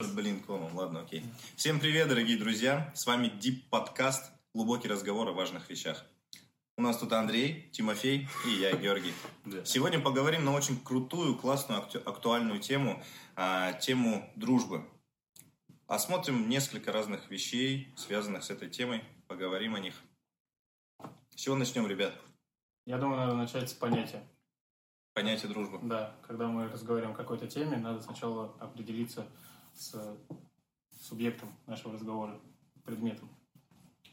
Блин, клоун, ладно, окей. Всем привет, дорогие друзья. С вами Deep Подкаст. Глубокий разговор о важных вещах. У нас тут Андрей, Тимофей и я, Георгий. Сегодня поговорим на очень крутую, классную, акту- актуальную тему, а, тему дружбы. Осмотрим несколько разных вещей, связанных с этой темой, поговорим о них. С чего начнем, ребят? Я думаю, надо начать с понятия. Понятие дружбы. Да, когда мы разговариваем о какой-то теме, надо сначала определиться с субъектом нашего разговора, предметом.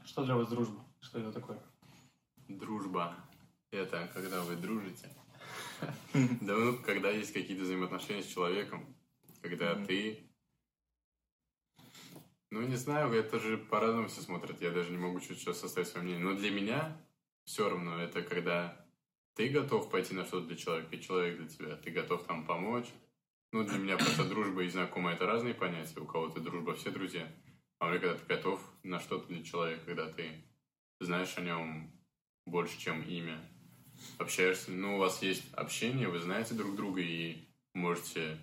Что для вас дружба? Что это такое? Дружба – это когда вы дружите. Да, ну, когда есть какие-то взаимоотношения с человеком, когда ты... Ну, не знаю, это же по-разному все смотрят, я даже не могу чуть сейчас составить свое мнение. Но для меня все равно это когда ты готов пойти на что-то для человека, и человек для тебя, ты готов там помочь. Ну, для меня просто дружба и знакомая – это разные понятия. У кого-то дружба – все друзья. А меня когда ты готов на что-то для человека, когда ты знаешь о нем больше, чем имя. Общаешься, ну, у вас есть общение, вы знаете друг друга и можете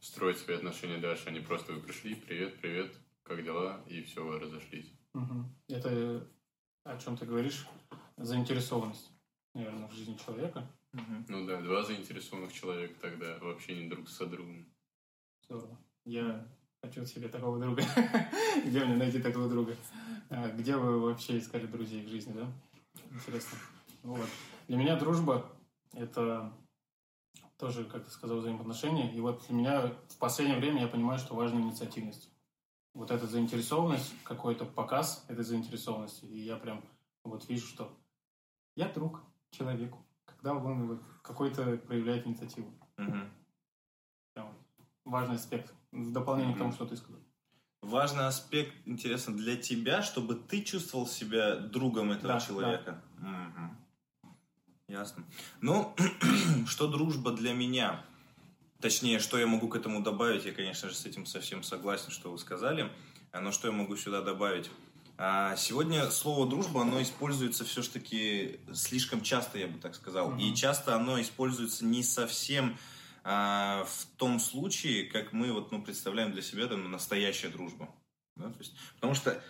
строить свои отношения дальше, не просто вы пришли, привет, привет, как дела, и все, вы разошлись. Это о чем ты говоришь? Заинтересованность, наверное, в жизни человека. Ну да, два заинтересованных человека тогда в общении друг со другом. Здорово. Я хочу себе такого друга. Где мне найти такого друга? А, Где вы вообще искали друзей в жизни, да? Интересно. Вот. Для меня дружба — это тоже, как ты сказал, взаимоотношения. И вот для меня в последнее время я понимаю, что важна инициативность. Вот эта заинтересованность, какой-то показ этой заинтересованности. И я прям вот вижу, что я друг человеку, когда он какой-то проявляет инициативу. Прям вот важный аспект. В дополнение к тому, что ты сказал. Важный аспект, интересно, для тебя, чтобы ты чувствовал себя другом этого Да, человека. Мгм. Ясно. Ну, что дружба для меня? Точнее, что я могу к этому добавить? Я, конечно же, с этим совсем согласен, что вы сказали. А, Но что я могу сюда добавить? А, Сегодня слово дружба, оно используется все-таки слишком часто, я бы так сказал. Мгм. И часто оно используется не совсем а, в том случае, как мы вот, ну, представляем для себя там, настоящая дружба. Да? То есть, потому что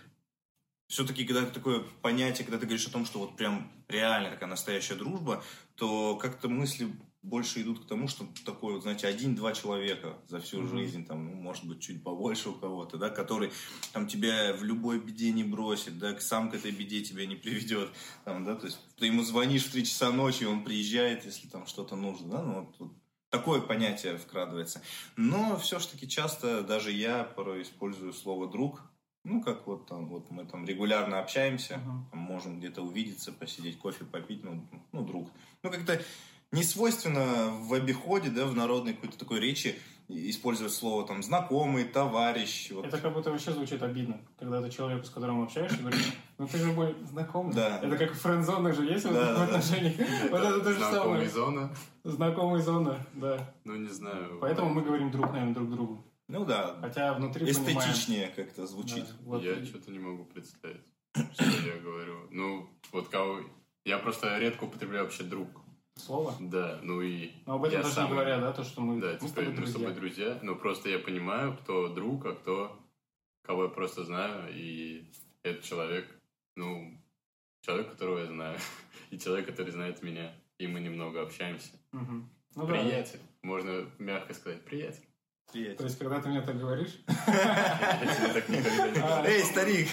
все-таки, когда такое понятие, когда ты говоришь о том, что вот прям реально такая настоящая дружба, то как-то мысли больше идут к тому, что такой, вот, знаете, один-два человека за всю Мгм. жизнь, там, ну, может быть, чуть побольше у кого-то, да, который там тебя в любой беде не бросит, да, сам к этой беде тебя не приведет, там, да, то есть ты ему звонишь в три часа ночи, он приезжает, если там что-то нужно, да, ну, вот, вот такое понятие вкрадывается. Но все-таки часто даже я порой использую слово «друг», ну, как вот там, вот мы там регулярно общаемся, Мгм. там можем где-то увидеться, посидеть, кофе попить, ну, ну, друг. Ну, как-то не свойственно в обиходе, да, в народной какой-то такой речи использовать слово там знакомый, товарищ. Вот. Это как будто вообще звучит обидно, когда ты человеку, с которым общаешься, говоришь, ну ты же мой знакомый. Да. Это как в френд-зонах же есть вот Да, в да, да. отношениях. Вот это то же Знакомая самое. зона, Знакомый зона, да. ну, не знаю. Поэтому мы говорим друг, наверное, друг другу. Ну да, Хотя внутри эстетичнее как-то звучит. Да, вот. Я что-то не могу представить, что я говорю. Ну, вот кого... Я просто редко употребляю вообще друг. Слово. Да, ну и... Но об этом я даже сам- не говорят, да, то, что мы, Да, мы с типа, тобой мы с друзья. тобой друзья. Ну, просто я понимаю, кто друг, а кто... Кого я просто знаю. И этот человек, ну, человек, которого я знаю. И человек, который знает меня. И мы немного общаемся. Мгм. Ну да. Приятель. Можно мягко сказать, приятель. Привет. То есть, когда ты мне так говоришь, Я тебе так никогда не А, Эй, старик!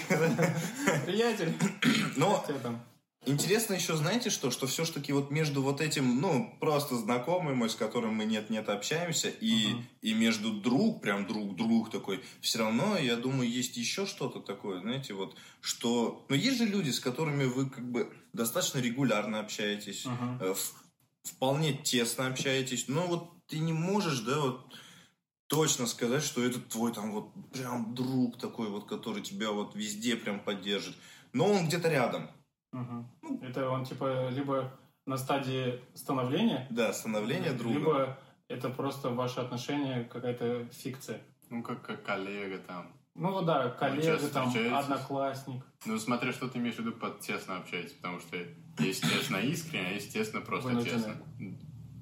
приятель, Но там? Интересно еще, знаете что, что все-таки вот между вот этим, ну, просто знакомый мой, с которым мы нет-нет общаемся, и, Мгм. и между друг, прям друг-друг такой, все равно, я думаю, есть еще что-то такое, знаете, вот, что... Ну, есть же люди, с которыми вы как бы достаточно регулярно общаетесь, в- вполне тесно общаетесь, но вот ты не можешь, да, вот точно сказать, что это твой там вот прям друг такой вот, который тебя вот везде прям поддержит, но он где-то рядом. Ну. Это он типа либо на стадии становления, Да, становление друга. либо это просто ваши отношения какая-то фикция. Ну, как, как коллега там. Ну да, коллега, там, одноклассник. Ну, смотря что ты имеешь в виду под тесно общаетесь, потому что есть тесно искренне, а есть тесно просто тесно.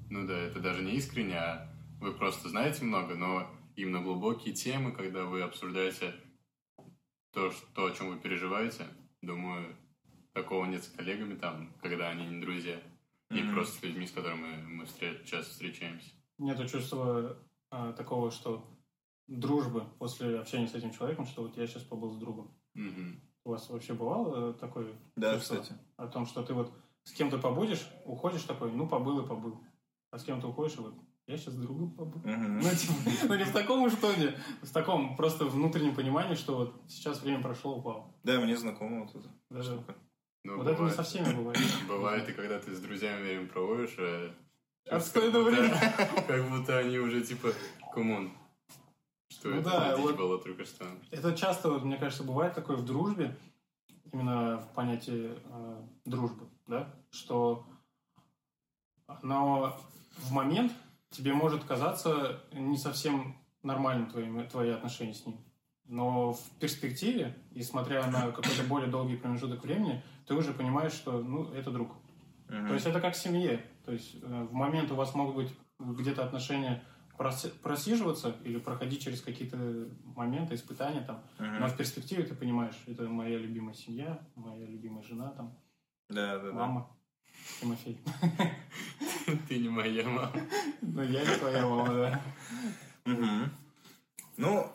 Ну да, это даже не искренне, а вы просто знаете много, но именно глубокие темы, когда вы обсуждаете то, что, о чем вы переживаете. Думаю, такого нет с коллегами там, когда они не друзья. И Мгм. просто с людьми, с которыми мы встре- часто встречаемся. Нету чувства а, такого, что дружбы после общения с этим человеком, что вот я сейчас побыл с другом. Мгм. У вас вообще бывало э, такое Да, чувство кстати. о том, что ты вот с кем-то побудешь, уходишь такой, ну, побыл и побыл. А с кем-то уходишь, и вот я сейчас с другом побыл. Мгм. Ну, типа, ну, не в таком уж тоне, в таком просто внутреннем понимании, что вот сейчас время прошло, упал. Да, мне знакомо вот это. Даже штука. Ну, вот это не бывает, со всеми бывает. бывает и когда ты с друзьями время проводишь, а Отстойное как будто- время. Как будто они уже типа, come on. Что Ну это да, вот- было только что? Это часто, вот, мне кажется, бывает такое в дружбе, именно в понятии э, дружбы, да, что но в момент тебе может казаться не совсем нормальным твои, твои отношения с ним. Но в перспективе, и смотря на какой-то более долгий промежуток времени, ты уже понимаешь, что ну, это друг. Мгм. То есть это как в семье. То есть э, в момент у вас могут быть где-то отношения проси- просиживаться или проходить через какие-то моменты, испытания там. Мгм. Но в перспективе ты понимаешь, это моя любимая семья, моя любимая жена, там, Да, да, да. мама, Тимофей. Ты не моя мама. Ну, я не твоя мама, да. Ну,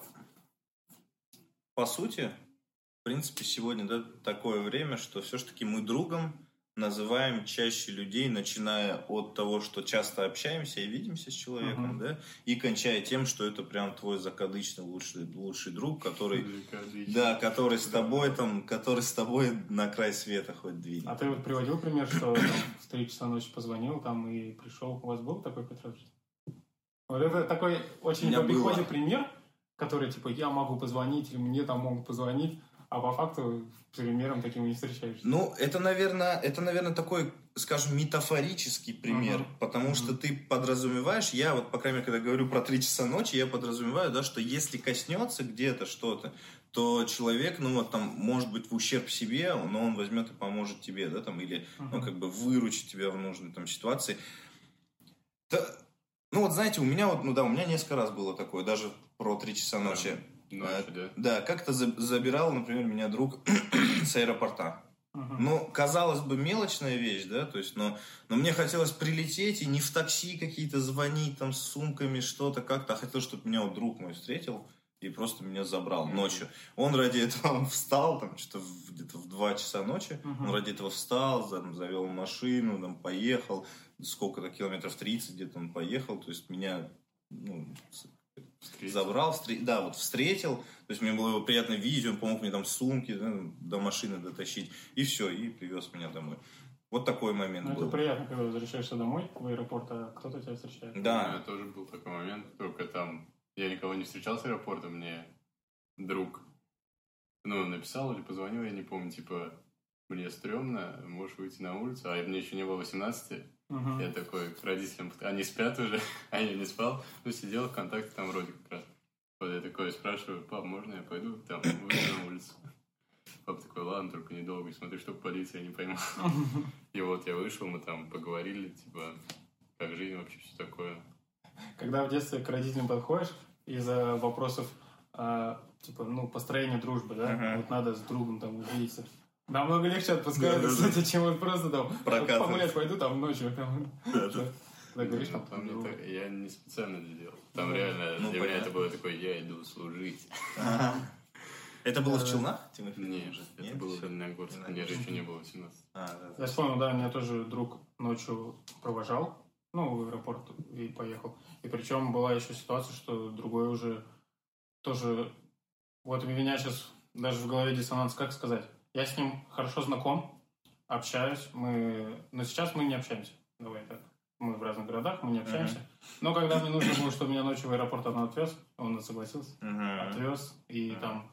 по сути, в принципе, сегодня да, такое время, что все-таки мы другом называем чаще людей, начиная от того, что часто общаемся и видимся с человеком, Мгм. да, и кончая тем, что это прям твой закадычный лучший, лучший друг, который, Отлично. да, который с тобой там, который с тобой на край света хоть двинет. А ты вот приводил пример, что там, в 3 часа ночи позвонил там и пришел. У вас был такой раз? Вот это такой очень в обиходе пример, который типа я могу позвонить или мне там могут позвонить, а по факту примером таким не встречаешься. Ну, это, наверное, это, наверное, такой, скажем, метафорический пример, Мгм. потому Мгм. что ты подразумеваешь, я вот, по крайней мере, когда говорю про три часа ночи, я подразумеваю, да, что если коснется где-то что-то, то человек, ну, вот там, может быть, в ущерб себе, но он возьмет и поможет тебе, да, там, или, ну, Мгм. как бы выручит тебя в нужной там ситуации. Да, ну, вот, знаете, у меня вот, ну, да, у меня несколько раз было такое, даже про три часа ночи. Ночью, да? Да, как-то за- забирал, например, меня друг с аэропорта. Мгм. Ну, казалось бы, мелочная вещь, да, то есть, но, но мне хотелось прилететь и не в такси какие-то звонить там с сумками, что-то как-то, а хотелось, чтобы меня вот друг мой встретил и просто меня забрал ночью. Он ради этого он встал, там, что-то в- где-то в 2 часа ночи, он ради этого встал, там, завел машину, там, поехал, сколько-то километров 30 где-то он поехал, то есть меня, ну, Встретил. забрал, встр- да, вот встретил, то есть мне было его приятно видеть, он помог мне там сумки да, до машины дотащить, и все, и привез меня домой. Вот такой момент Ну, это был. приятно, когда возвращаешься домой в аэропорт, а кто-то тебя встречает. У меня Да, тоже был такой момент, только там я никого не встречал с аэропорта, мне друг, ну, написал или позвонил, я не помню, типа, мне стрёмно, можешь выйти на улицу, а мне еще не было 18, Мгм. я такой к родителям, они спят уже, а я не спал, ну, сидел ВКонтакте там вроде как раз. Вот я такой спрашиваю, пап, можно я пойду там выйду на улицу? Папа такой, ладно, только недолго, смотри, что полиция не поймала. И вот я вышел, мы там поговорили, типа, как жизнь вообще, все такое. Когда в детстве к родителям подходишь из-за вопросов а, типа, ну, построения дружбы, да, вот надо с другом там увидеться. Намного легче отпускают, Да-да-да. кстати, чем вот просто там погулять пойду там ночью. Там, Да-да. Когда говоришь, Ну, там, там не ну, так- я не специально это делал. Там Ну, реально ну, для меня понятно. это было такое, я иду служить. Ага. Это было в Да-да. Челнах, Тимофей? Нет, это Нет? было в Лениногорске, мне же еще не было 18. А, да, да. Я вспомнил, да, меня тоже друг ночью провожал, ну, в аэропорт и поехал. И причем была еще ситуация, что другой уже тоже... Вот у меня сейчас даже в голове диссонанс, как сказать. Я с ним хорошо знаком, общаюсь, мы... Но сейчас мы не общаемся. Давай так. Мы в разных городах, мы не общаемся. Но когда мне нужно было, чтобы меня ночью в аэропорт он отвез, он согласился, Мгм. отвез и Мгм. там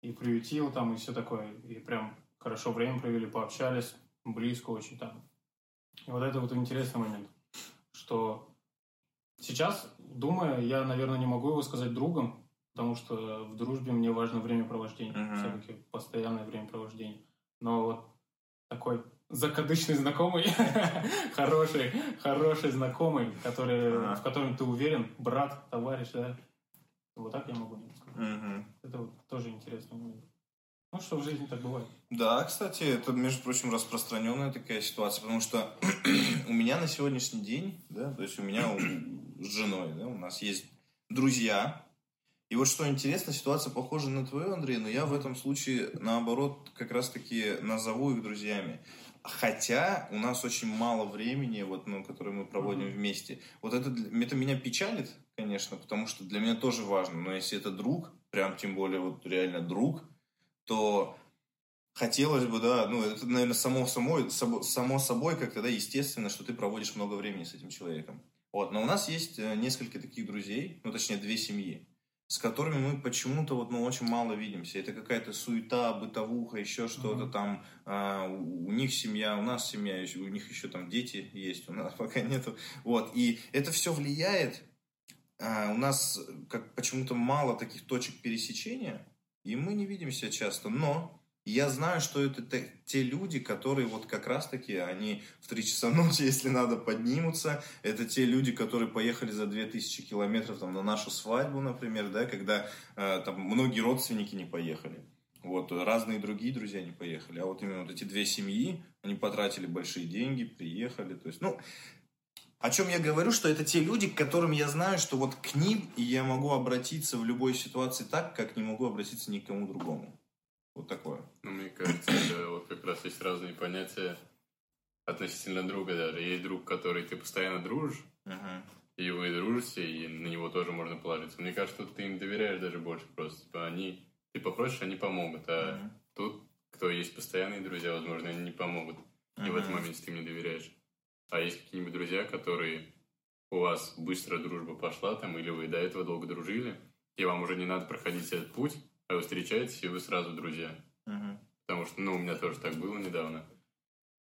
и приютил там и все такое и прям хорошо время провели пообщались близко очень там и вот это вот интересный момент что сейчас думая я наверное не могу его сказать другом потому что в дружбе мне важно времяпровождение Мгм. все-таки постоянное времяпровождение но вот такой закадычный знакомый хороший хороший знакомый который Ага. в котором ты уверен брат товарищ да Вот так я могу сказать. Мгм. Это вот тоже интересный момент. Ну, что в жизни так бывает. Да, кстати, это, между прочим, распространенная такая ситуация, потому что у меня на сегодняшний день, да, то есть у меня у- с женой, да, у нас есть друзья, и вот что интересно, ситуация похожа на твою, Андрей, но я в этом случае, наоборот, как раз-таки назову их друзьями. Хотя у нас очень мало времени, вот, ну, которое мы проводим Мгм. вместе. Вот это, это меня печалит, конечно, потому что для меня тоже важно. Но если это друг, прям тем более вот реально друг, то хотелось бы, да, ну, это, наверное, само, само, само, само собой как-то, да, естественно, что ты проводишь много времени с этим человеком. Вот, но у нас есть э, несколько таких друзей, ну, точнее, две семьи, с которыми мы почему-то вот, ну, очень мало видимся. Это какая-то суета, бытовуха, еще что-то Мгм. там. а, у, у них семья, у нас семья, у них еще там дети есть, у нас пока нету. Вот, и это все влияет. А, у нас э, как почему-то мало таких точек пересечения, и мы не видимся часто. Но я знаю, что это те, люди, которые вот как раз-таки, они в 3 часа ночи, если надо, поднимутся. Это те люди, которые поехали за 2000 километров там, на нашу свадьбу, например, да, когда э, там многие родственники не поехали. Вот, разные другие друзья не поехали. А вот именно вот эти две семьи, они потратили большие деньги, приехали. То есть, ну, о чем я говорю, что это те люди, к которым я знаю, что вот к ним я могу обратиться в любой ситуации так, как не могу обратиться ни к кому другому. Вот такое. Ну, мне кажется, это вот как раз есть разные понятия относительно друга даже. Есть друг, который ты постоянно дружишь, Мгм. и вы дружите, и на него тоже можно положиться. Мне кажется, тут ты им доверяешь даже больше просто. Типа они, ты попросишь, они помогут. А Мгм. тут, кто есть постоянные друзья, возможно, они не помогут. И в этом Мгм. моменте ты им не доверяешь. А есть какие-нибудь друзья, которые у вас быстро дружба пошла, там, или вы до этого долго дружили, и вам уже не надо проходить этот путь, вы встречаетесь, и вы сразу друзья. Мгм. Потому что, ну, у меня тоже так было недавно.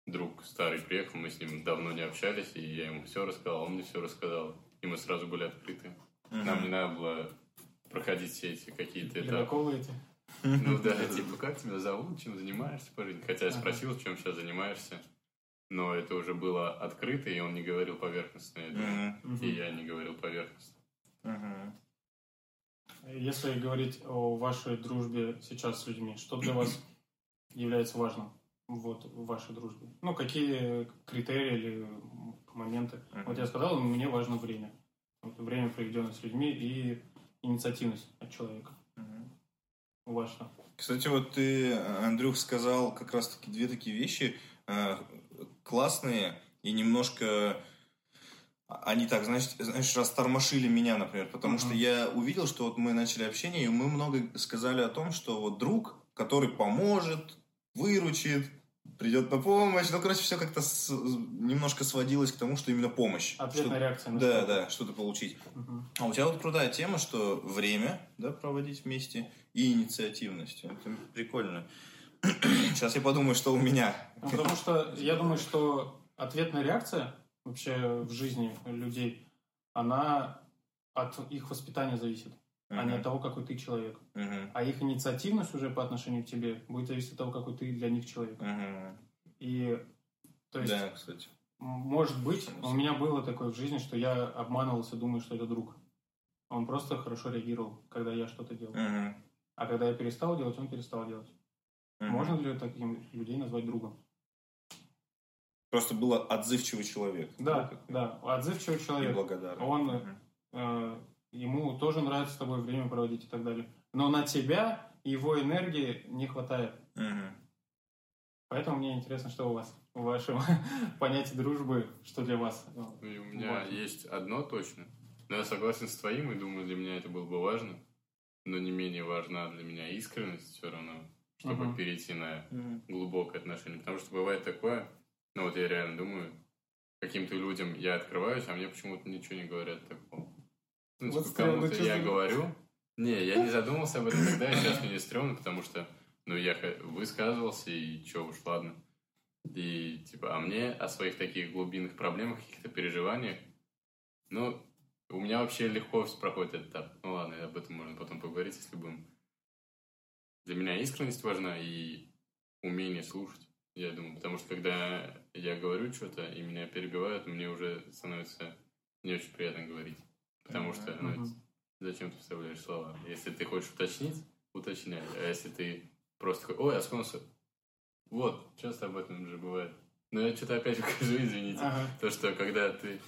Друг старый приехал, мы с ним давно не общались, и я ему все рассказал, он мне все рассказал. И мы сразу были открыты. Нам не надо было проходить все эти какие-то этапы. Эти. Ну да, типа, как тебя зовут, чем занимаешься по жизни? Хотя я спросил, чем сейчас занимаешься. Но это уже было открыто, и он не говорил поверхностно. я думаю. И я не говорил поверхностно. Если говорить о вашей дружбе сейчас с людьми, что для вас является важным вот, в вашей дружбе? Ну, какие критерии или моменты? Вот я сказал, мне важно время. Вот время, проведенное с людьми, и инициативность от человека. Вас что? Кстати, вот ты, Андрюх, сказал как раз-таки две такие вещи э, классные и немножко они так, значит, знаешь, растормошили меня, например, потому Мгм. что я увидел, что вот мы начали общение, и мы много сказали о том, что вот друг, который поможет, выручит, придет на помощь, ну, короче, все как-то с- немножко сводилось к тому, что именно помощь. Ответная Что- реакция Да, что-то. да, что-то получить. Мгм. А у тебя вот крутая тема, что время, да, проводить вместе и инициативность. Это прикольно. Сейчас я подумаю, что у меня. Ну, потому что я думаю, что ответная реакция вообще в жизни людей, она от их воспитания зависит, а не от того, какой ты человек. Мгм. А их инициативность уже по отношению к тебе будет зависеть от того, какой ты для них человек. Мгм. И то есть, Да, кстати. может быть, у меня было такое в жизни, что я обманывался, думая, что это друг. Он просто хорошо реагировал, когда я что-то делал. Мгм. А когда я перестал делать, он перестал делать. Мгм. Можно ли таким людей назвать другом? Просто был отзывчивый человек. Да, такой. да. Отзывчивый И человек. благодарный. Он- э, ему тоже нравится с тобой время проводить и так далее. Но на тебя его энергии не хватает. Мгм. Поэтому мне интересно, что у вас в вашем понятии дружбы, что для вас. Ну, И у меня важно. есть одно точно. Но я согласен с твоим, и думаю, для меня это было бы важно. Но не менее важна для меня искренность все равно, чтобы Мгм. перейти на Мгм. глубокое отношение. Потому что бывает такое, ну вот я реально думаю, каким-то людям я открываюсь, а мне почему-то ничего не говорят такого. Ну, Вот типа, кому-то я говорю. Не, я не задумался об этом тогда, и сейчас мне стрёмно, потому что, ну, я высказывался, и чё уж, ладно. И, типа, а мне о своих таких глубинных проблемах, каких-то переживаниях, ну, у меня вообще легко проходит этот этап. Ну, ладно, об этом можно потом поговорить, если будем. Для меня искренность важна и умение слушать, я думаю. Потому что, когда я говорю что-то, и меня перебивают, мне уже становится не очень приятно говорить. Потому что, ну, Мгм. зачем ты вставляешь слова? Если ты хочешь уточнить, уточняй. А если ты просто такой, ой, а спонсор? Вот, часто об этом же бывает. Но я что-то опять укажу, извините. Ага. То, что когда ты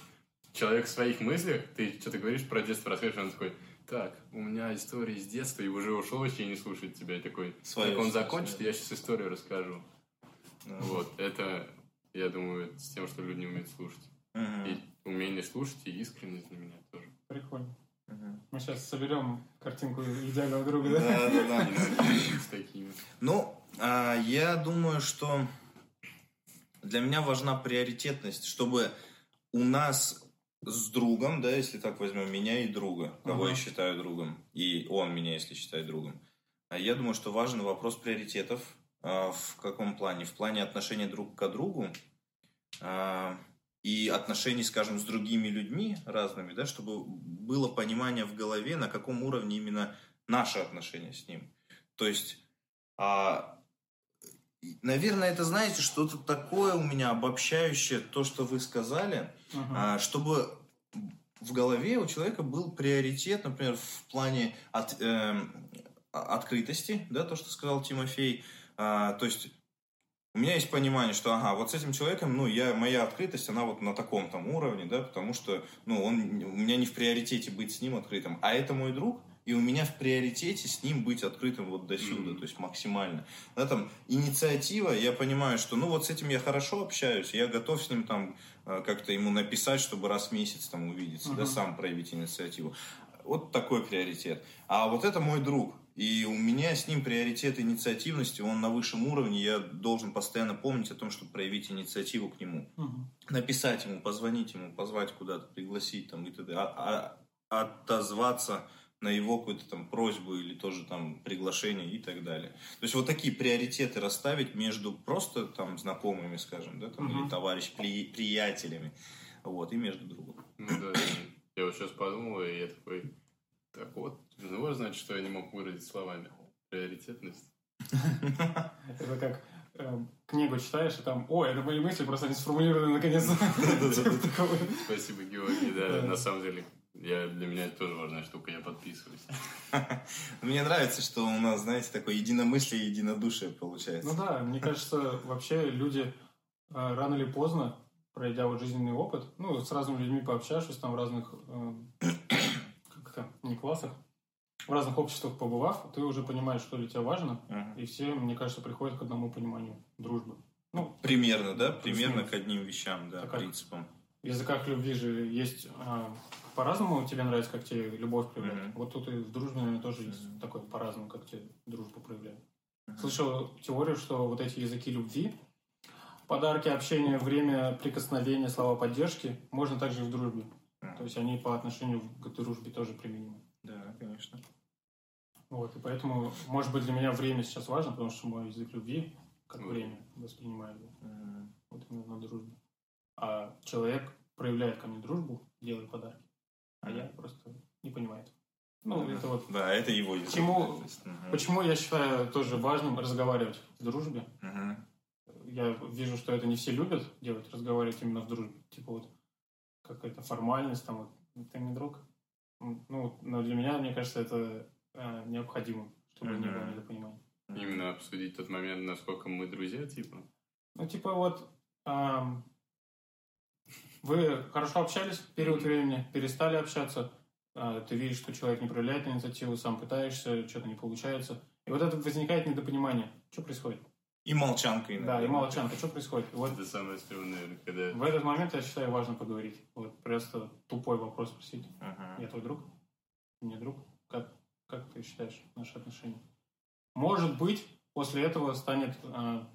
человек в своих мыслях, ты что-то говоришь про детство, расскажешь, он такой, так, у меня история из детства, и уже ушел вообще не слушает тебя. И такой, Своё так он закончит, я сейчас историю расскажу. Вот, это, я думаю, с тем, что люди не умеют слушать. И умение слушать, и искренность для меня тоже. Прикольно. Мы сейчас соберем картинку идеального друга, да? Да, да, с такими. Ну, а, я думаю, что для меня важна приоритетность, чтобы у нас с другом, да, если так возьмем меня и друга, кого я считаю другом, и он меня, если считает другом, а я думаю, что важен вопрос приоритетов. А, В каком плане? В плане отношения друг к другу а, и отношений, скажем, с другими людьми разными, да, чтобы было понимание в голове, на каком уровне именно наши отношения с ним. То есть, а, наверное, это, знаете, что-то такое у меня обобщающее, то, что вы сказали, а, чтобы в голове у человека был приоритет, например, в плане от, а- открытости, да, то, что сказал Тимофей. А, то есть у меня есть понимание, что, ага, вот с этим человеком, ну, я, моя открытость, она вот на таком там уровне, да, потому что, ну, он, у меня не в приоритете быть с ним открытым, а это мой друг, и у меня в приоритете с ним быть открытым вот до сюда, Мгм. то есть максимально. Да, там, инициатива, я понимаю, что, ну, вот с этим я хорошо общаюсь, я готов с ним там э, как-то ему написать, чтобы раз в месяц там увидеться, да, Мгм. сам проявить инициативу. Вот такой приоритет. А вот это мой друг. И у меня с ним приоритет инициативности, он на высшем уровне, я должен постоянно помнить о том, чтобы проявить инициативу к нему. Мгм. Написать ему, позвонить ему, позвать куда-то, пригласить там и т.д. А- а- отозваться на его какую-то там просьбу или тоже там приглашение и так далее. То есть вот такие приоритеты расставить между просто там знакомыми, скажем, да, там, Мгм. или товарищ, при- приятелями, вот, и между другом. Ну да, я вот сейчас подумал, и я такой, так вот, ну вот значит, что я не мог выразить словами. Приоритетность. Это как эм, книгу читаешь, и там, ой, это мои мысли, просто они сформулированы наконец-то. Типа. Спасибо, Георгий, да, на самом деле, я, для меня это тоже важная штука, я подписываюсь. Мне нравится, что у нас, знаете, такое единомыслие и единодушие получается. Ну да, мне кажется, вообще люди э, рано или поздно, пройдя вот жизненный опыт, ну, с разными людьми пообщавшись, там в разных, как это, не классах, в разных обществах побывав, ты уже понимаешь, что для тебя важно, Ага. и все, мне кажется, приходят к одному пониманию дружбы. Ну, Примерно, да? Примерно к одним вещам, да, Так как- принципам. в языках любви же есть а, по-разному тебе нравится, как тебе любовь проявляет. Мгм. Вот тут и в дружбе, наверное, тоже есть Мгм. такое по-разному, как тебе дружба проявляет. Мгм. Слышал теорию, что вот эти языки любви, подарки, общение, время, прикосновения, слова поддержки, можно также и в дружбе. То есть они по отношению к дружбе тоже применимы. Да, конечно. Вот, и поэтому, может быть, для меня время сейчас важно, потому что мой язык любви как Вот. время воспринимаю его. Мгм. Вот именно на дружбе. А человек проявляет ко мне дружбу, делает подарки. А я просто не понимаю этого. Ну, это вот Да, это его язык. Почему- мгм. Почему я считаю тоже важным разговаривать в дружбе? Мгм. Я вижу, что это не все любят делать, разговаривать именно в дружбе. Типа вот какая-то формальность, там вот, ты не друг. Ну, но для меня, мне кажется, это э, необходимо, чтобы не было недопонимания. Именно обсудить тот момент, насколько мы друзья, типа. Ну, типа вот ам, вы хорошо общались в период времени, перестали общаться, а, ты видишь, что человек не проявляет инициативу, сам пытаешься, что-то не получается. И вот это возникает недопонимание. Что происходит? И молчанка иногда. Да, и молчанка, что происходит? Вот Это самое стрёмное, когда... в этот момент я считаю важно поговорить. Вот просто тупой вопрос спросить. Мгм. Я твой друг? Не друг? Как, как ты считаешь наши отношения? Может быть, после этого станет а,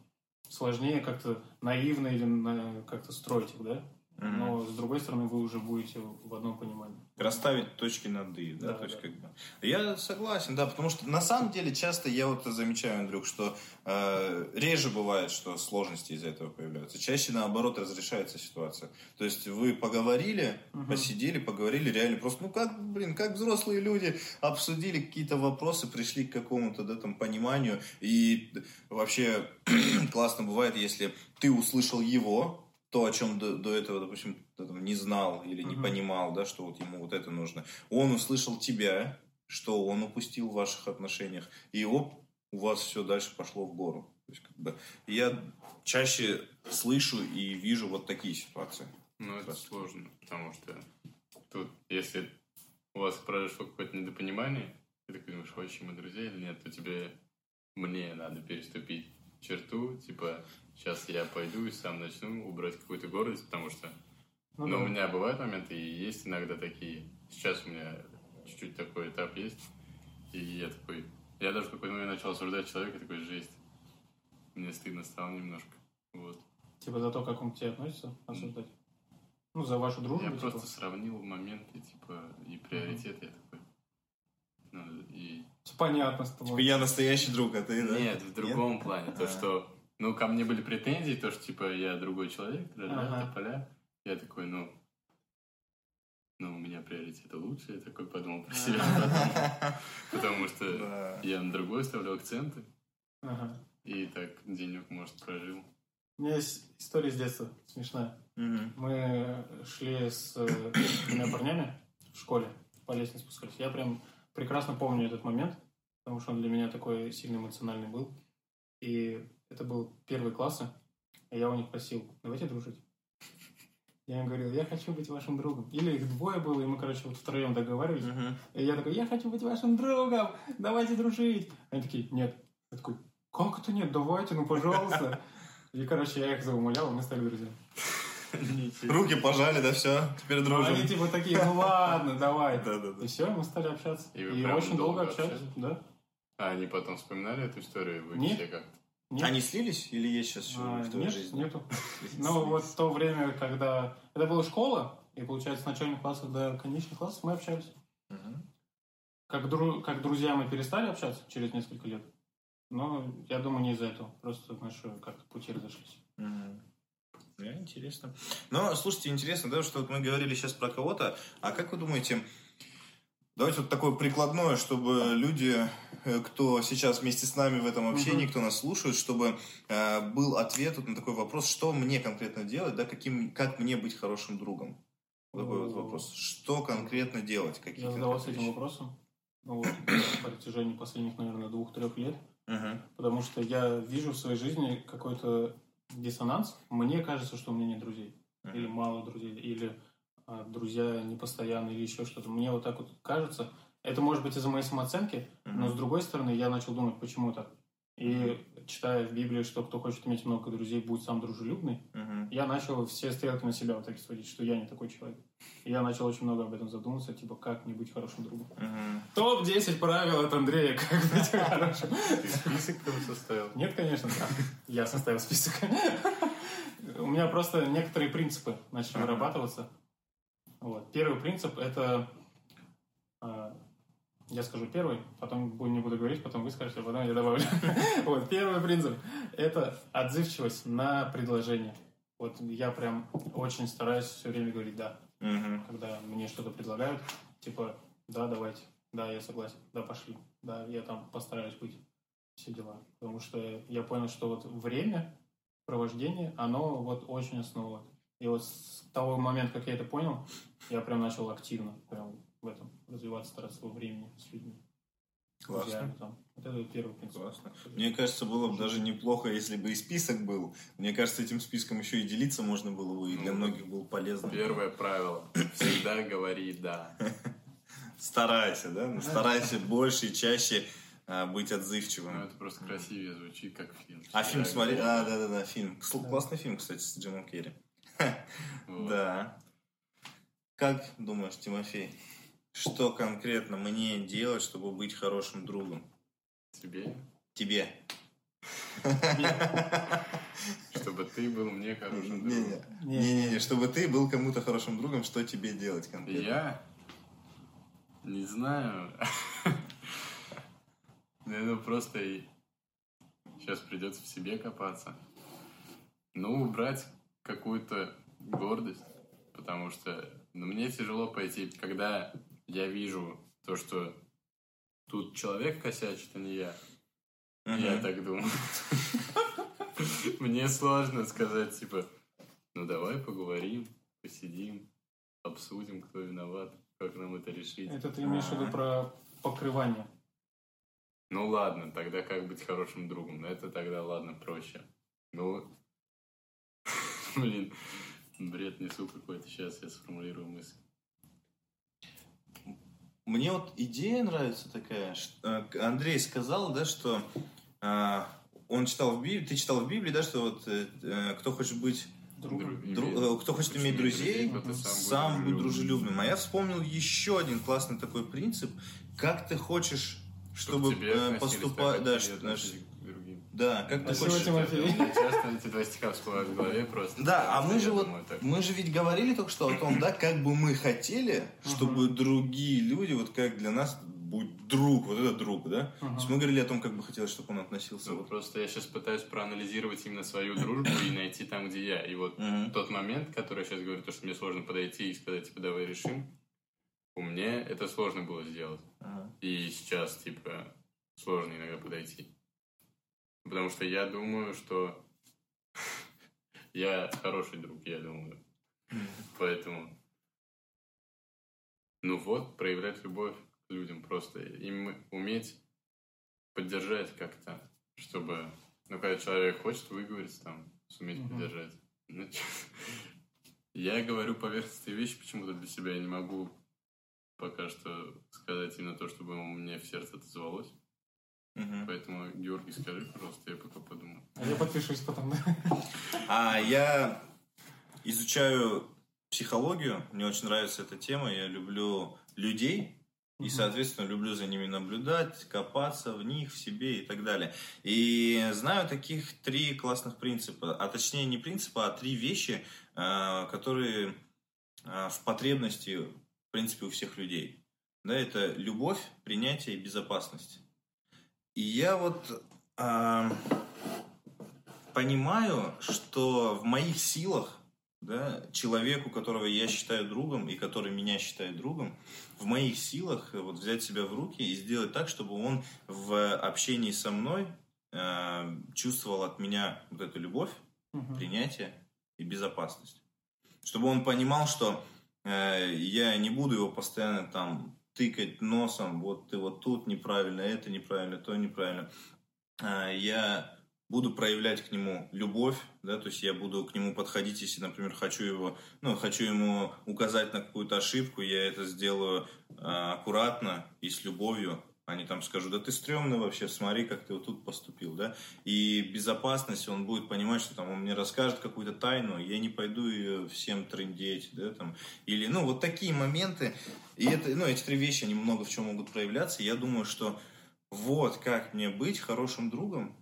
сложнее как-то наивно или на- как-то строить их, да? Но с другой стороны, вы уже будете в одном понимании. Расставить точки над «и», да, Да, то есть да. как бы. Я согласен, да, потому что на самом деле часто я вот замечаю, Андрюх, что э, реже бывает, что сложности из-за этого появляются. Чаще наоборот разрешается ситуация. То есть вы поговорили, Мгм. посидели, поговорили, реально просто, ну как, блин, как взрослые люди обсудили какие-то вопросы, пришли к какому-то, да, там, пониманию. И вообще классно бывает, если ты услышал его, то, о чем до, до этого, допустим, не знал или не Мгм. понимал, да, что вот ему вот это нужно. Он услышал тебя, что он упустил в ваших отношениях, и оп, у вас все дальше пошло в гору. То есть, как бы, я чаще слышу и вижу вот такие ситуации. Ну, это Просто. сложно, потому что тут, если у вас произошло какое-то недопонимание, ты такой думаешь, вообще мы друзья или нет, то тебе, мне надо переступить черту, типа, сейчас я пойду и сам начну убрать какую-то гордость, потому что, Ну, ну, да. у меня бывают моменты, и есть иногда такие, сейчас у меня чуть-чуть такой этап есть, и я такой, я даже в какой-то момент начал осуждать человека, такой, жесть, мне стыдно стало немножко, вот. Типа за то, как он к тебе относится, осуждать. Ну, за вашу дружбу, Я типа. просто сравнил моменты, типа, и приоритеты, я такой. Ну, и... Понятно с Типа, тобой. я настоящий друг, а ты, да? Нет, в другом плане. То, А. что, ну, ко мне были претензии, то, что, типа, я другой человек, Ага. ага. поля. Я такой, ну, ну, у меня приоритеты лучше, я такой подумал про себя потом. Потому что Да. я на другой ставлю акценты, и так денек, может, прожил. У меня есть история с детства смешная. Мы шли с э, двумя парнями в школе, по лестнице спускались. Я прям прекрасно помню этот момент, потому что он для меня такой сильно эмоциональный был. И это был первый класс, и я у них просил, давайте дружить. Я им говорил, я хочу быть вашим другом. Или их двое было, и мы, короче, вот втроем договаривались. Мгм. И я такой, я хочу быть вашим другом, давайте дружить. Они такие, нет. Я такой, как это нет, давайте, ну пожалуйста. И, короче, я их заумолял, и мы стали друзьями. Руки пожали, да все, теперь дружим. Они типа такие, ну ладно, давай. Да, да, да. И все, мы стали общаться. И И, вы прям очень долго долго общались, общались? да. А они потом вспоминали эту историю, вы Нет. все как-то? Нет, Они слились или есть сейчас а, в твоей нет, жизни? нету. Ну, вот в то время, когда... Это была школа, и, получается, с начальных классов до конечных классов мы общались. Мгм. Как, дру- как друзья мы перестали общаться через несколько лет. Но я думаю, не из-за этого. Просто наши как-то пути разошлись. Мгм. Да, интересно. Но, слушайте, интересно, да, что вот мы говорили сейчас про кого-то, а как вы думаете, давайте вот такое прикладное, чтобы люди, э, кто сейчас вместе с нами в этом общении, Мгм. кто нас слушает, чтобы э, был ответ вот на такой вопрос, что мне конкретно делать, да, каким, как мне быть хорошим другом? Вот такой вот вопрос. Что конкретно делать? Какие Я задавался этим вопросом ну, вот, по протяжении последних, наверное, двух-трех лет. Мгм. Потому что я вижу в своей жизни какой-то диссонанс. Мне кажется, что у меня нет друзей. Мгм. Или мало друзей. Или друзья непостоянные, или еще что-то. Мне вот так вот кажется. Это может быть из-за моей самооценки, но с другой стороны я начал думать, почему так. И читая в Библии, что кто хочет иметь много друзей, будет сам дружелюбный, Мгм. я начал все стрелки на себя вот так сводить, что я не такой человек. И я начал очень много об этом задумываться, типа, как мне быть хорошим другом. Мгм. Топ-10 правил от Андрея, как быть хорошим. Ты список там составил? Нет, конечно, да. Я составил список. У меня просто некоторые принципы начали вырабатываться. Вот. Первый принцип – это... а, Я скажу первый, потом не буду говорить, потом вы скажете, а потом я добавлю. Вот, первый принцип – это отзывчивость на предложение. Вот я прям очень стараюсь все время говорить «да», Мгм. когда мне что-то предлагают. Типа «да, давайте», «да, я согласен», «да, пошли», «да, я там постараюсь быть» все дела. Потому что я понял, что вот время провождения, оно вот очень основа. И вот с того момента, как я это понял, я прям начал активно прям в этом развиваться, стараться во времени с людьми. с Классно. друзьями там. Вот это первый принцип. Классно. Мне кажется, было бы даже неплохо, если бы и список был. Мне кажется, этим списком еще и делиться можно было бы, и для Ну, многих было полезно. Первое правило. Всегда говори «да». Старайся, да? Ну, Старайся больше и чаще а, быть Ну, отзывчивым. это просто красивее звучит, как фильм. А фильм смотри... А, «да». да-да-да, фильм. Классный фильм, кстати, с Джимом Керри. Да. Как думаешь, Тимофей, что конкретно мне делать, чтобы быть хорошим другом? Тебе, Тебе. чтобы ты был мне хорошим другом. Не-не. Не-не-не, чтобы ты был кому-то хорошим другом, что тебе делать конкретно? Я не знаю. Наверное, просто сейчас придется в себе копаться. Ну, убрать какую-то гордость, потому что ну, мне тяжело пойти, когда я вижу то, что тут человек косячит, а не я. Мгм. Я так думаю. Мне сложно сказать, типа, Ну давай поговорим, посидим, обсудим, кто виноват, как нам это решить. Это ты имеешь в виду про покрывание? Ну ладно, тогда как быть хорошим другом? Это тогда ладно, проще. Ну, блин, бред несу какой-то. Сейчас я сформулирую мысль. Мне вот идея нравится такая. что, э, Андрей сказал, да, что э, он читал в Библии, ты читал в Библии, да, что вот э, э, кто хочет быть Другом. Дру- Иметь- э, кто хочет иметь друзей, ты сам, будь дружелюбным. А я вспомнил еще один классный такой принцип. Как ты хочешь, чтобы, относились поступать... Да, да, как ты Спасибо, хочешь... Часто эти два стиха всплывают в голове просто. Да, а мы же вот, мы же ведь говорили только что о том, да, как бы мы хотели, чтобы другие люди, вот как для нас, будь друг, вот это друг, да? То есть мы говорили о том, как бы хотелось, чтобы он относился. Ну, Вот. просто я сейчас пытаюсь проанализировать именно свою дружбу и найти там, где я. И вот Мгм. тот момент, который я сейчас говорю, то, что мне сложно подойти и сказать, типа, давай решим, у меня это сложно было сделать. Ага. И сейчас, типа, сложно иногда подойти. Потому что я думаю, что я хороший друг, я думаю. Поэтому, ну вот, проявлять любовь к людям просто. Им уметь поддержать как-то, чтобы, ну, когда человек хочет выговориться, там, суметь поддержать. Ну, чё- Я говорю поверхностные вещи почему-то для себя, я не могу пока что сказать именно то, чтобы мне в сердце отозвалось. Мгм. Поэтому, Георгий, скажи, пожалуйста, я пока подумаю. А я подпишусь потом, да? А я изучаю психологию, мне очень нравится эта тема, я люблю людей, и, соответственно, люблю за ними наблюдать, копаться в них, в себе и так далее. И знаю таких три классных принципа, а точнее не принципа, а три вещи, а, которые а, в потребности, в принципе, у всех людей. Да, это любовь, принятие и безопасность. И я вот а, понимаю, что в моих силах да, человеку, которого я считаю другом и который меня считает другом, в моих силах э, вот взять себя в руки и сделать так, чтобы он в общении со мной э, чувствовал от меня вот эту любовь, Мгм. принятие и безопасность. Чтобы он понимал, что э, я не буду его постоянно там тыкать носом, вот ты вот тут неправильно, это неправильно, то неправильно. А, я буду проявлять к нему любовь, да, то есть я буду к нему подходить, если, например, хочу его, ну, хочу ему указать на какую-то ошибку, я это сделаю а, аккуратно и с любовью, не там скажу, да ты стрёмный вообще, смотри, как ты вот тут поступил, да, и безопасность, он будет понимать, что там он мне расскажет какую-то тайну, я не пойду ее всем трындеть, да, там, или, ну, вот такие моменты, и это, ну, эти три вещи, они много в чем могут проявляться, я думаю, что вот как мне быть хорошим другом,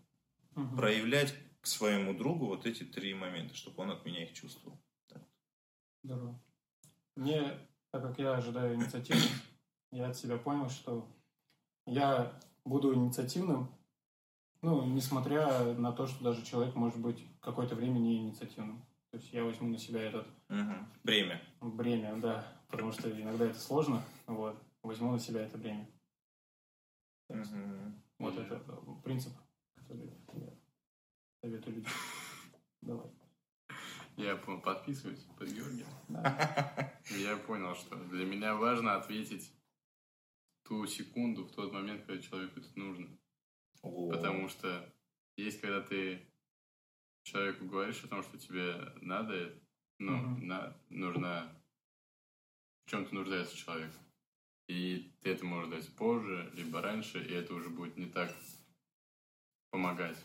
Мгм. проявлять к своему другу вот эти три момента, чтобы он от меня их чувствовал. Здорово. Мне, так как я ожидаю инициативы, я от себя понял, что я буду инициативным, ну, несмотря на то, что даже человек может быть какое-то время не инициативным. То есть я возьму на себя этот Мгм. Бремя. бремя, да, потому что иногда это сложно, вот, возьму на себя это бремя. Мгм. Вот это принцип, который я советую людям. Давай. Я подписываюсь под Георгием. Да. Я понял, что для меня важно ответить ту секунду, в тот момент, когда человеку это нужно. О. Потому что есть, когда ты человеку говоришь о том, что тебе надо, ну, Мгм. на- нужна, в чем-то нуждается человек. И ты это можешь дать позже, либо раньше, и это уже будет не так помогать.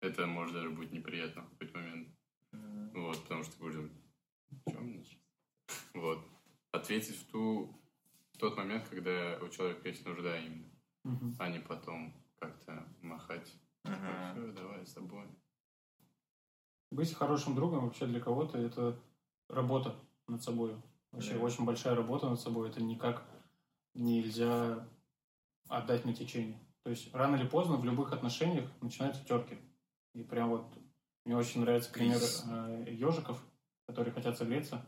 Это может даже быть неприятно в какой-то момент. Мгм. Вот, потому что ты будешь думать, «Чё мне сейчас?» Вот. Ответить в ту тот момент, когда у человека есть нужда именно, Мгм. а не потом как-то махать. Мгм. Все, давай с тобой. Быть хорошим другом вообще для кого-то это работа над собой. Вообще Да. очень большая работа над собой. Это никак нельзя отдать на течение. То есть рано или поздно в любых отношениях начинаются терки. И прям вот мне очень нравится пример Кризис. ежиков, которые хотят согреться.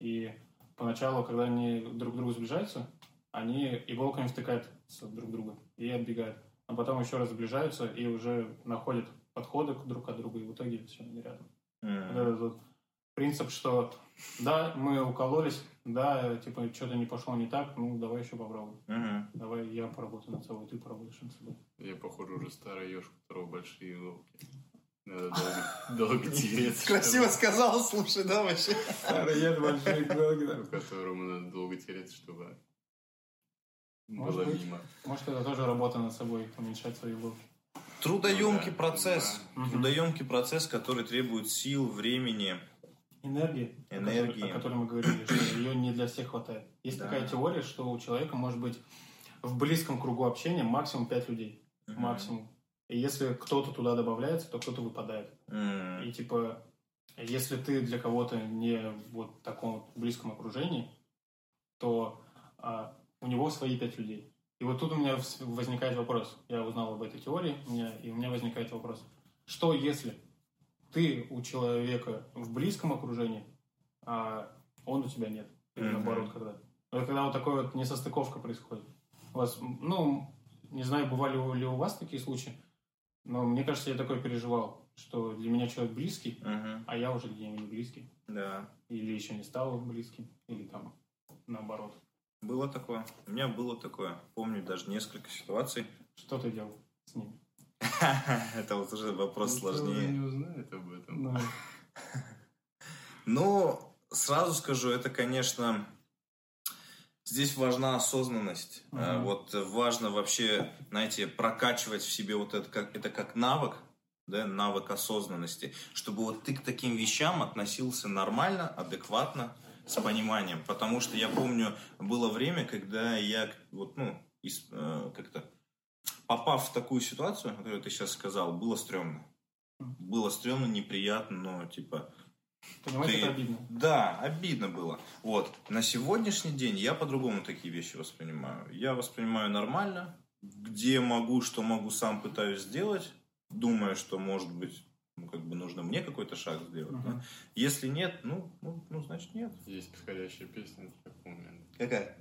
И поначалу, когда они друг к другу сближаются, они иголками втыкают друг друга и отбегают. А потом еще раз сближаются и уже находят подходы к друг от друга, и в итоге все, они рядом. Вот Мгм. этот вот принцип, что да, мы укололись, да, типа, что-то не пошло не так, ну, давай еще попробуем. Мгм. Давай я поработаю над собой, ты поработаешь над собой. Я, похоже, уже старый еж, у которого большие иголки. Надо долго, долго тереться. Красиво чтобы- сказал, слушай, да, вообще? Старый большой У которому надо долго тереться, чтобы Может было быть. мимо. Может, это тоже работа над собой, уменьшать свои иголки. Трудоемкий Ну да, процесс. понимаю. Трудоемкий процесс, который требует сил, времени. Энергии, о Энергии. которой- о которой мы говорили, что ее не для всех хватает. Есть Да. такая теория, что у человека может быть в близком кругу общения максимум 5 людей. Мгм. Максимум. И если кто-то туда добавляется, то кто-то выпадает. М. И типа, если ты для кого-то не вот в таком вот близком окружении, то а, у него свои пять людей. И вот тут у меня возникает вопрос. Я узнал об этой теории, у меня, и у меня возникает вопрос. Что если ты у человека в близком окружении, а он у тебя нет? Или Мгм. наоборот, когда? Вот когда вот такая вот несостыковка происходит. У вас, ну, не знаю, бывали ли у вас такие случаи, но мне кажется, я такое переживал, что для меня человек близкий, Мгм. а я уже для него не близкий. Да. Или еще не стал близким, или там наоборот. Было такое. У меня было такое. Помню даже несколько ситуаций. Что ты делал с ними? Это вот уже вопрос сложнее. не узнает об этом. Ну, Ну, сразу скажу, это, конечно, здесь важна осознанность. Э, Вот важно вообще, знаете, прокачивать в себе вот это как, это как навык, да, навык осознанности, чтобы вот ты к таким вещам относился нормально, адекватно, с пониманием. Потому что я помню, было время, когда я вот, ну, из- э, как-то попав в такую ситуацию, о которой ты сейчас сказал, было стрёмно. Было стрёмно, неприятно, но типа понимаешь, Ты- это обидно. да, обидно было. Вот. На сегодняшний день я по-другому такие вещи воспринимаю. Я воспринимаю нормально. Где могу, что могу, сам пытаюсь сделать. Думаю, что, может быть, ну, как бы нужно мне какой-то шаг сделать. Мгм. да. Если нет, ну, ну, ну, значит, нет. Есть подходящая песня такой момент. Какая?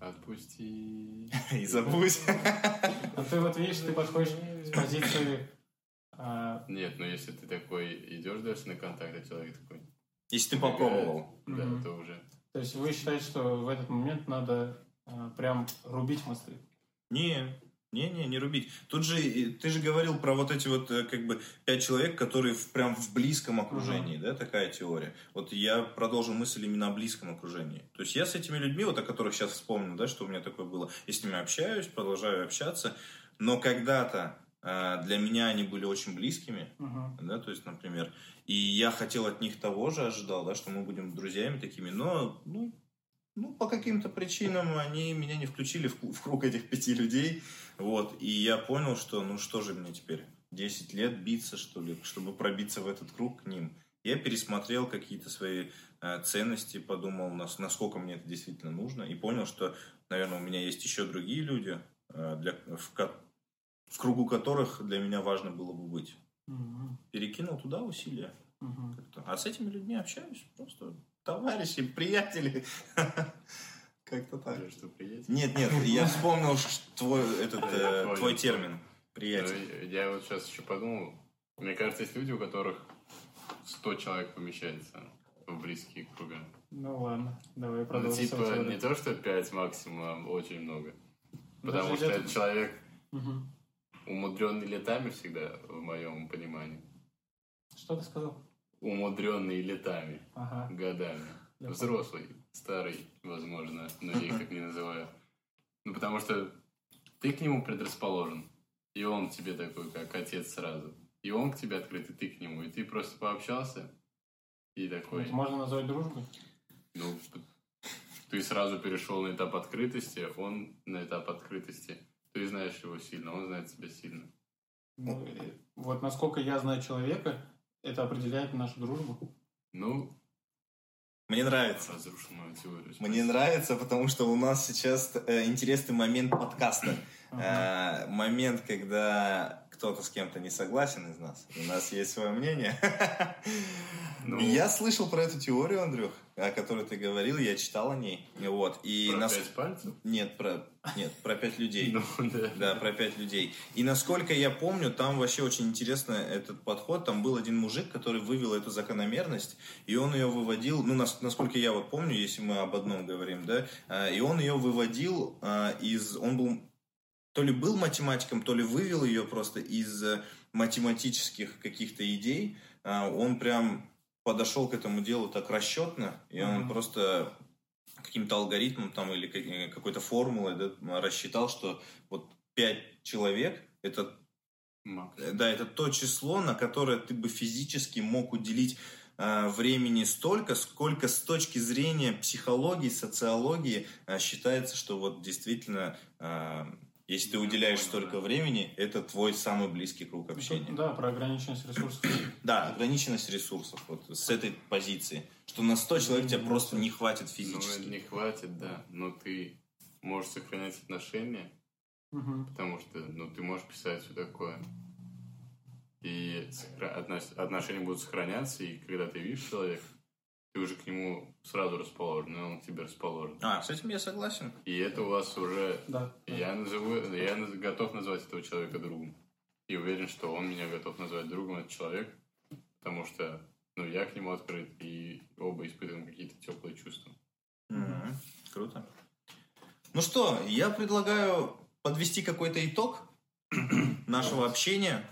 Отпусти. И забудь. Но ты вот видишь, ты подходишь с позиции... а, Нет, но если ты такой идешь дальше на контакт, а человек такой, Если ты попробовал. да, Мгм. то уже. то есть вы считаете, что в этот момент надо а, прям рубить мосты? Не, не, не, не рубить. Тут же, ты же говорил про вот эти вот, э, как бы, пять человек, которые в, прям в близком окружении, да, такая теория. Вот я продолжу мысль именно о близком окружении. То есть я с этими людьми, вот о которых сейчас вспомнил, да, что у меня такое было, я с ними общаюсь, продолжаю общаться, но когда-то для меня они были очень близкими, Мгм. да, то есть, например, и я хотел от них того же, ожидал, да, что мы будем друзьями такими, но, ну, ну, по каким-то причинам они меня не включили в, в круг этих пяти людей, вот, и я понял, что, ну, что же мне теперь, 10 лет биться, что ли, чтобы пробиться в этот круг к ним. Я пересмотрел какие-то свои э, ценности, подумал, нас- насколько мне это действительно нужно, и понял, что, наверное, у меня есть еще другие люди, э, для, в, в кругу которых для меня важно было бы быть Мгм. перекинул туда усилия. Как-то. А с этими людьми общаюсь. Просто товарищи, приятели. Как-то так. Я что, приятель? Нет, нет, я вспомнил твой, этот, э, твой термин. Приятель. Ну, Я вот сейчас еще подумал, мне кажется, есть люди, у которых 100 человек помещается в близкие круга. Ну ладно, давай Ну, продолжим. типа, свою теорию. не то, что 5 максимум, а очень много. Даже Потому что идет- этот человек Мгм. Умудренный летами всегда, в моем понимании. Что ты сказал? Умудренный летами, Ага. годами. Я Взрослый, старый, возможно, многие их так не называют. Ну, потому что ты к нему предрасположен, и он тебе такой, как отец сразу. И он к тебе открыт, и ты к нему. И ты просто пообщался, и такой, Это можно назвать дружбой? ну, ты сразу перешел на этап открытости, он на этап открытости. Ты знаешь его сильно, он знает тебя сильно. Ну, вот насколько я знаю человека, это определяет нашу дружбу. Ну, Мне нравится. разрушил мою теорию. Мне нравится, потому что у нас сейчас э, интересный момент подкаста. Ага. Э, момент, когда кто-то с кем-то не согласен из нас. У нас есть свое мнение. Ну. Я слышал про эту теорию, Андрюх, о которой ты говорил, я читал о ней. Вот. И Про нас... пять пальцев? Нет, про... Нет, про пять людей. Ну, да. Да, про пять людей. И насколько я помню, там вообще очень интересно этот подход. Там был один мужик, который вывел эту закономерность, и он ее выводил, ну, нас- насколько я вот помню, если мы об одном говорим, да, а, и он ее выводил а, из... Он был то ли был математиком, то ли вывел ее просто из э, математических каких-то идей. А, Он прям подошел к этому делу так расчетно, и он Мгм. просто каким-то алгоритмом там или э, какой-то формулой да, рассчитал, что вот пять человек это. Э, Да, это то число, на которое ты бы физически мог уделить э, времени столько, сколько с точки зрения психологии, социологии э, считается, что вот действительно, э, если ты уделяешь столько времени, это твой самый близкий круг общения. Да, про ограниченность ресурсов. Да, ограниченность ресурсов, вот с этой позиции, что на 100 человек тебе просто не хватит Ну, физически. не хватит, да. Но ты можешь сохранять отношения, Мгм. потому что, ну, ты можешь писать все такое. И отношения будут сохраняться, и когда ты видишь человека, ты уже к нему сразу расположен, и он к тебе расположен. А, с этим я согласен. И это у вас уже... Да. Я назову... Я готов назвать этого человека другом. И уверен, что он меня готов назвать другом, этот человек. Потому что, ну, я к нему открыт, и оба испытываем какие-то теплые чувства. Мгм. Круто. Ну что, я предлагаю подвести какой-то итог нашего общения,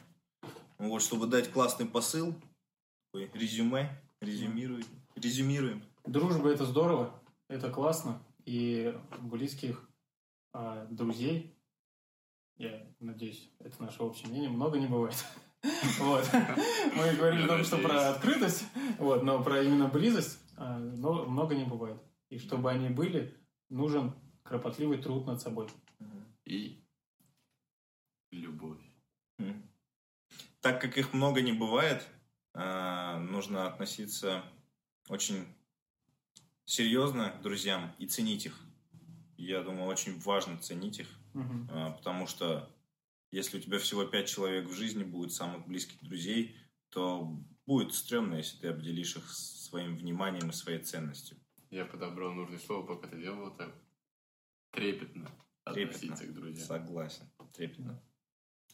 вот, чтобы дать классный посыл, резюме, резюмируем, резюмируем. Дружба это здорово, это классно. И близких а, друзей, я надеюсь, это наше общее мнение, много не бывает. Вот. Мы говорили только что про открытость, вот, но про именно близость а, но много не бывает. И чтобы они были, нужен кропотливый труд над собой. И любовь. Так как их много не бывает, а, нужно относиться очень серьезно друзьям и ценить их. Я думаю, очень важно ценить их. А, потому что если у тебя всего пять человек в жизни будет самых близких друзей, то будет стрёмно, если ты обделишь их своим вниманием и своей ценностью. Я подобрал нужное слово, пока ты делал. Трепетно. Трепетно. Относиться к друзьям. Согласен. Трепетно.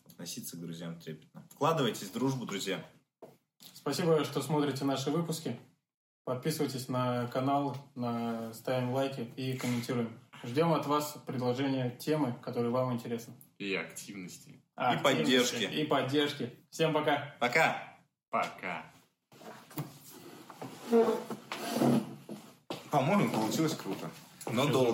Относиться к друзьям трепетно. Вкладывайтесь в дружбу, друзья. Спасибо, что смотрите наши выпуски. Подписывайтесь на канал, на... ставим лайки и комментируем. Ждем от вас предложения темы, которые вам интересны. И активности. А, И поддержки. И поддержки. Всем пока. Пока! Пока. По-моему, получилось круто. Но долго.